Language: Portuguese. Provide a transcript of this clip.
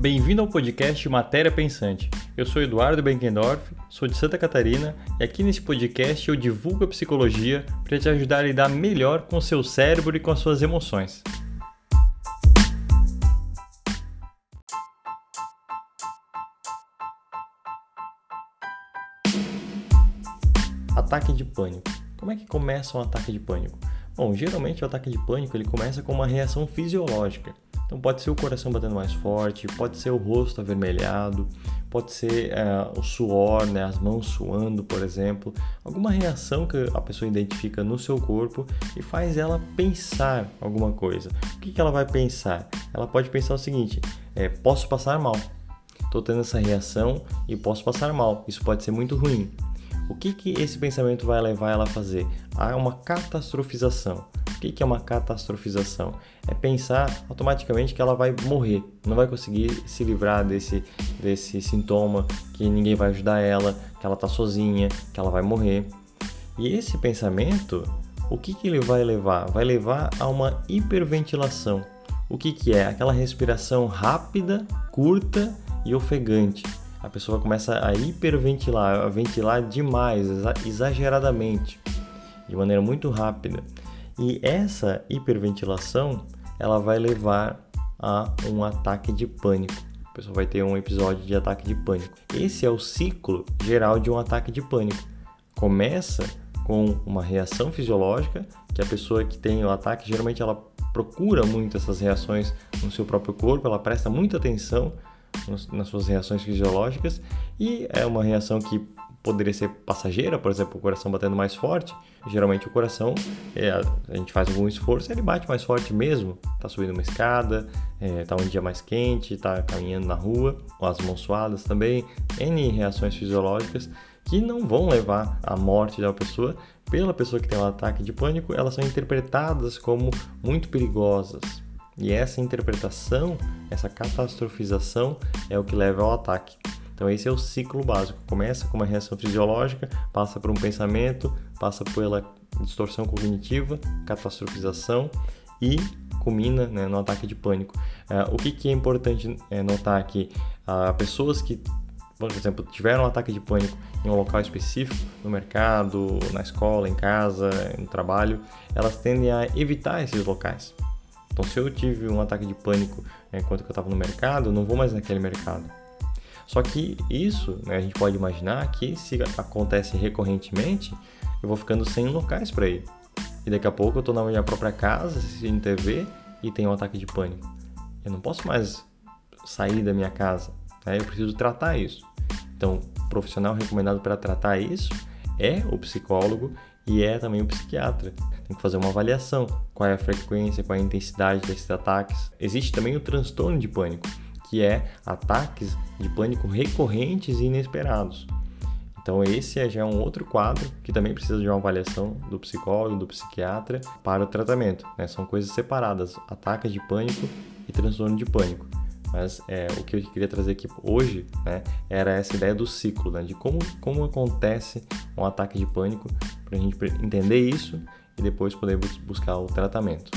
Bem-vindo ao podcast Matéria Pensante. Eu sou Eduardo Benkendorf, sou de Santa Catarina e aqui nesse podcast eu divulgo a psicologia para te ajudar a lidar melhor com o seu cérebro e com as suas emoções. Ataque de pânico. Como é que começa um ataque de pânico? Bom, geralmente o ataque de pânico ele começa com uma reação fisiológica. Então pode ser o coração batendo mais forte, pode ser o rosto avermelhado, pode ser é, o suor, né, as mãos suando, por exemplo, alguma reação que a pessoa identifica no seu corpo e faz ela pensar alguma coisa. O que, que ela vai pensar? Ela pode pensar o seguinte: é, posso passar mal. Estou tendo essa reação e posso passar mal. Isso pode ser muito ruim. O que, que esse pensamento vai levar ela a fazer? A uma catastrofização. O que é uma catastrofização? É pensar automaticamente que ela vai morrer, não vai conseguir se livrar desse, desse sintoma, que ninguém vai ajudar ela, que ela está sozinha, que ela vai morrer. E esse pensamento, o que, que ele vai levar? Vai levar a uma hiperventilação. O que, que é? Aquela respiração rápida, curta e ofegante. A pessoa começa a hiperventilar, a ventilar demais, exageradamente, de maneira muito rápida. E essa hiperventilação, ela vai levar a um ataque de pânico. A pessoa vai ter um episódio de ataque de pânico. Esse é o ciclo geral de um ataque de pânico. Começa com uma reação fisiológica, que a pessoa que tem o ataque, geralmente ela procura muito essas reações no seu próprio corpo, ela presta muita atenção nas suas reações fisiológicas e é uma reação que poderia ser passageira, por exemplo, o coração batendo mais forte. Geralmente o coração, é, a gente faz algum esforço, ele bate mais forte mesmo. Tá subindo uma escada, é, tá um dia mais quente, tá caminhando na rua, com as mãos suadas também, N reações fisiológicas que não vão levar à morte da pessoa. Pela pessoa que tem um ataque de pânico, elas são interpretadas como muito perigosas. E essa interpretação, essa catastrofização é o que leva ao ataque. Então esse é o ciclo básico. Começa com uma reação fisiológica, passa por um pensamento, passa pela distorção cognitiva, catastrofização e culmina né, no ataque de pânico. Uh, o que, que, é importante é, notar aqui? Uh, pessoas que, por exemplo, tiveram um ataque de pânico em um local específico, no mercado, na escola, em casa, no trabalho, elas tendem a evitar esses locais. Então, se eu tive um ataque de pânico né, enquanto eu estava no mercado, não vou mais naquele mercado. Só que isso, né, a gente pode imaginar que se acontece recorrentemente, eu vou ficando sem locais para ir. E daqui a pouco eu estou na minha própria casa, assistindo TV e tenho um ataque de pânico. Eu não posso mais sair da minha casa, né? eu preciso tratar isso. Então, o profissional recomendado para tratar isso é o psicólogo e é também o psiquiatra. Tem que fazer uma avaliação, qual é a frequência, qual é a intensidade desses ataques. Existe também o transtorno de pânico, que é ataques de pânico recorrentes e inesperados. Então esse é já um outro quadro que também precisa de uma avaliação do psicólogo, do psiquiatra para o tratamento. Né? São coisas separadas, ataques de pânico e transtorno de pânico. Mas é, o que eu queria trazer aqui hoje né, era essa ideia do ciclo, né, de como, como acontece um ataque de pânico, para a gente entender isso e depois poder buscar o tratamento.